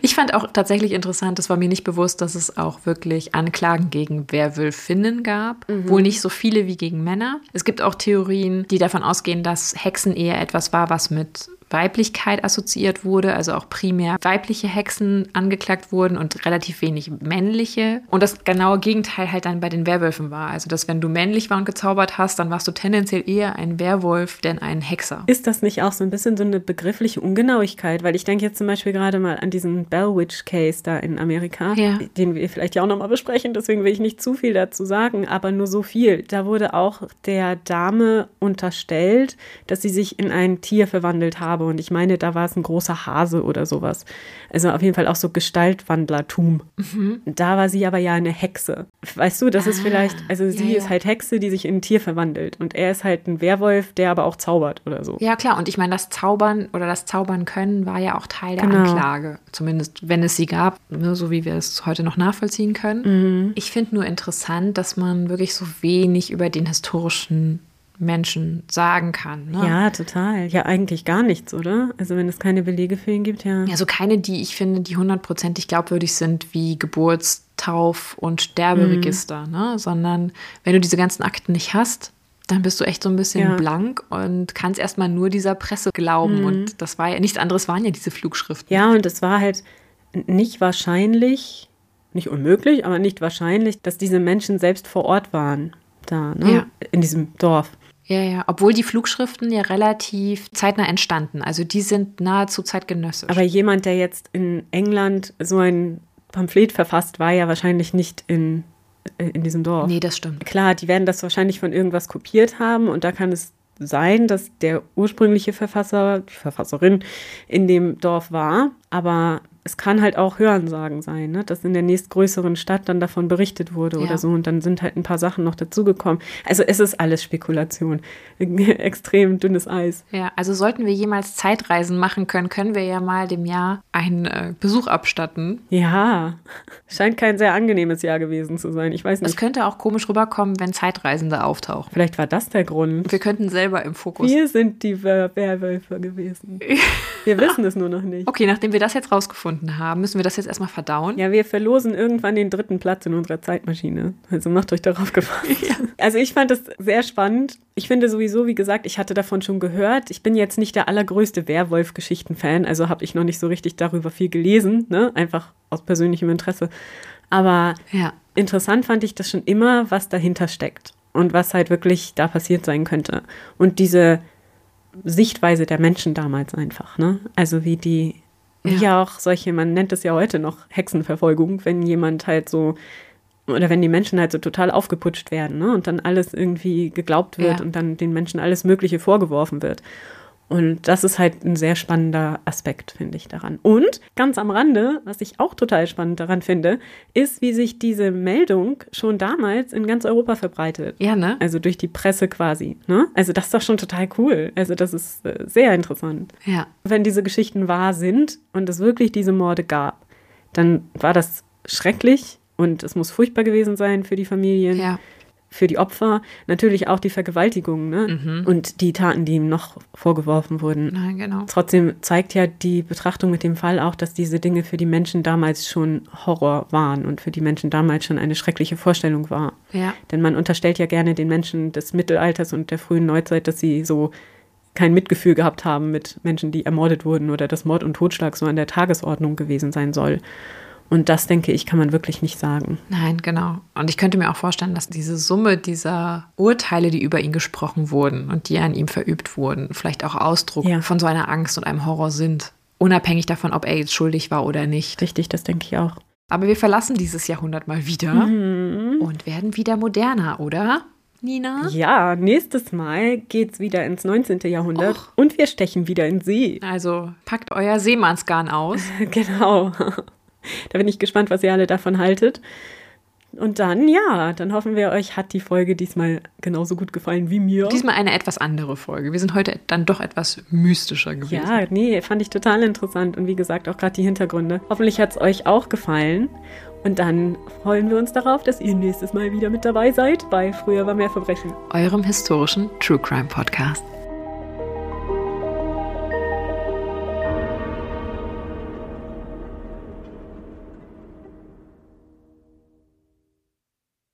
Ich fand auch tatsächlich interessant, es war mir nicht bewusst, dass es auch wirklich Anklagen gegen Werwölfinnen gab. Wohl nicht so viele wie gegen Männer. Es gibt auch Theorien, die davon ausgehen, dass Hexen eher etwas war, was mit Weiblichkeit assoziiert wurde, also auch primär weibliche Hexen angeklagt wurden und relativ wenig männliche. Und das genaue Gegenteil halt dann bei den Werwölfen war. Also, dass wenn du männlich war und gezaubert hast, dann warst du tendenziell eher ein Werwolf denn ein Hexer. Ist das nicht auch so ein bisschen so eine begriffliche Ungenauigkeit? Weil ich denke jetzt zum Beispiel gerade mal an diesen Bell Witch Case da in Amerika, Ja. den wir vielleicht ja auch nochmal besprechen, deswegen will ich nicht zu viel dazu sagen, aber nur so viel. Da wurde auch der Dame unterstellt, dass sie sich in ein Tier verwandelt habe und ich meine, da war es ein großer Hase oder sowas. Also auf jeden Fall auch so Gestaltwandlertum. Da war sie aber ja eine Hexe. Weißt du, das ist Ah, vielleicht, also sie ja, ist ja. halt Hexe, die sich in ein Tier verwandelt und er ist halt ein Werwolf, der aber auch zaubert oder so. Ja, klar. Und ich meine, das Zaubern oder das Zaubern können war ja auch Teil der Genau. Anklage. Zumindest, wenn es sie gab, ne, so wie wir es heute noch nachvollziehen können. Mhm. Ich finde nur interessant, dass man wirklich so wenig über den historischen Menschen sagen kann. Ne? Ja, total. Ja, eigentlich gar nichts, oder? Also wenn es keine Belege für ihn gibt, ja. Also keine, die ich finde, die hundertprozentig glaubwürdig sind, wie Geburts-, Tauf- und Sterberegister, Mhm. ne? sondern wenn du diese ganzen Akten nicht hast, dann bist du echt so ein bisschen Ja. blank und kannst erstmal nur dieser Presse glauben. Und das war ja nichts anderes waren ja diese Flugschriften. Mhm. Ja, und es war halt nicht wahrscheinlich, nicht unmöglich, aber nicht wahrscheinlich, dass diese Menschen selbst vor Ort waren. Da, ne? Ja. In diesem Dorf. Ja, ja, obwohl die Flugschriften ja relativ zeitnah entstanden. Also die sind nahezu zeitgenössisch. Aber jemand, der jetzt in England so ein Pamphlet verfasst, war ja wahrscheinlich nicht in, in diesem Dorf. nee, das stimmt. Klar, die werden das wahrscheinlich von irgendwas kopiert haben und da kann es sein, dass der ursprüngliche Verfasser, die Verfasserin in dem Dorf war, aber es kann halt auch Hörensagen sein, ne? dass in der nächstgrößeren Stadt dann davon berichtet wurde Ja. oder so und dann sind halt ein paar Sachen noch dazugekommen. Also es ist alles Spekulation, *laughs* extrem dünnes Eis. Ja, also sollten wir jemals Zeitreisen machen können, können wir ja mal dem Jahr einen äh, Besuch abstatten. Ja, *laughs* scheint kein sehr angenehmes Jahr gewesen zu sein. Ich weiß Es nicht. könnte auch komisch rüberkommen, wenn Zeitreisende auftauchen. Vielleicht war das der Grund. Wir könnten selber im Fokus. Wir sind die Wer- Werwölfe gewesen. *laughs* Wir wissen es nur noch nicht. Okay, nachdem wir das jetzt rausgefunden haben, müssen wir das jetzt erstmal verdauen. Ja, wir verlosen irgendwann den dritten Platz in unserer Zeitmaschine. Also macht euch darauf gefasst. *laughs* Also ich fand das sehr spannend. Ich finde sowieso, wie gesagt, ich hatte davon schon gehört. Ich bin jetzt nicht der allergrößte Werwolf-Geschichten-Fan, also habe ich noch nicht so richtig darüber viel gelesen, ne? Einfach aus persönlichem Interesse. Aber Ja. interessant fand ich das schon immer, was dahinter steckt und was halt wirklich da passiert sein könnte. Und diese Sichtweise der Menschen damals einfach, ne? Also wie die, Ja. ja auch solche, man nennt es ja heute noch Hexenverfolgung, wenn jemand halt so oder wenn die Menschen halt so total aufgeputscht werden, ne? Und dann alles irgendwie geglaubt wird Ja. und dann den Menschen alles Mögliche vorgeworfen wird. Und das ist halt ein sehr spannender Aspekt, finde ich daran. Und ganz am Rande, was ich auch total spannend daran finde, ist, wie sich diese Meldung schon damals in ganz Europa verbreitet. Ja, ne? Also durch die Presse quasi. Ne? Also das ist doch schon total cool. Also das ist äh, sehr interessant. Ja. Wenn diese Geschichten wahr sind und es wirklich diese Morde gab, dann war das schrecklich und es muss furchtbar gewesen sein für die Familien Ja. Für die Opfer, natürlich auch die Vergewaltigungen ne? und die Taten, die ihm noch vorgeworfen wurden. Nein, genau. Trotzdem zeigt ja die Betrachtung mit dem Fall auch, dass diese Dinge für die Menschen damals schon Horror waren und für die Menschen damals schon eine schreckliche Vorstellung war. Ja. Denn man unterstellt ja gerne den Menschen des Mittelalters und der frühen Neuzeit, dass sie so kein Mitgefühl gehabt haben mit Menschen, die ermordet wurden oder dass Mord und Totschlag so an der Tagesordnung gewesen sein soll. Und das, denke ich, kann man wirklich nicht sagen. Nein, genau. Und ich könnte mir auch vorstellen, dass diese Summe dieser Urteile, die über ihn gesprochen wurden und die an ihm verübt wurden, vielleicht auch Ausdruck ja. von so einer Angst und einem Horror sind. Unabhängig davon, ob er jetzt schuldig war oder nicht. Richtig, das denke ich auch. Aber wir verlassen dieses Jahrhundert mal wieder mhm. und werden wieder moderner, oder? Nina? Ja, nächstes Mal geht's wieder ins 19. Jahrhundert Och. und wir stechen wieder in See. Also packt euer Seemannsgarn aus. *laughs* genau. Da bin ich gespannt, was ihr alle davon haltet. Und dann, ja, dann hoffen wir, euch hat die Folge diesmal genauso gut gefallen wie mir. Diesmal eine etwas andere Folge. Wir sind heute dann doch etwas mystischer gewesen. Ja, nee, fand ich total interessant. Und wie gesagt, auch gerade die Hintergründe. Hoffentlich hat es euch auch gefallen. Und dann freuen wir uns darauf, dass ihr nächstes Mal wieder mit dabei seid bei Früher war mehr Verbrechen. Eurem historischen True Crime Podcast.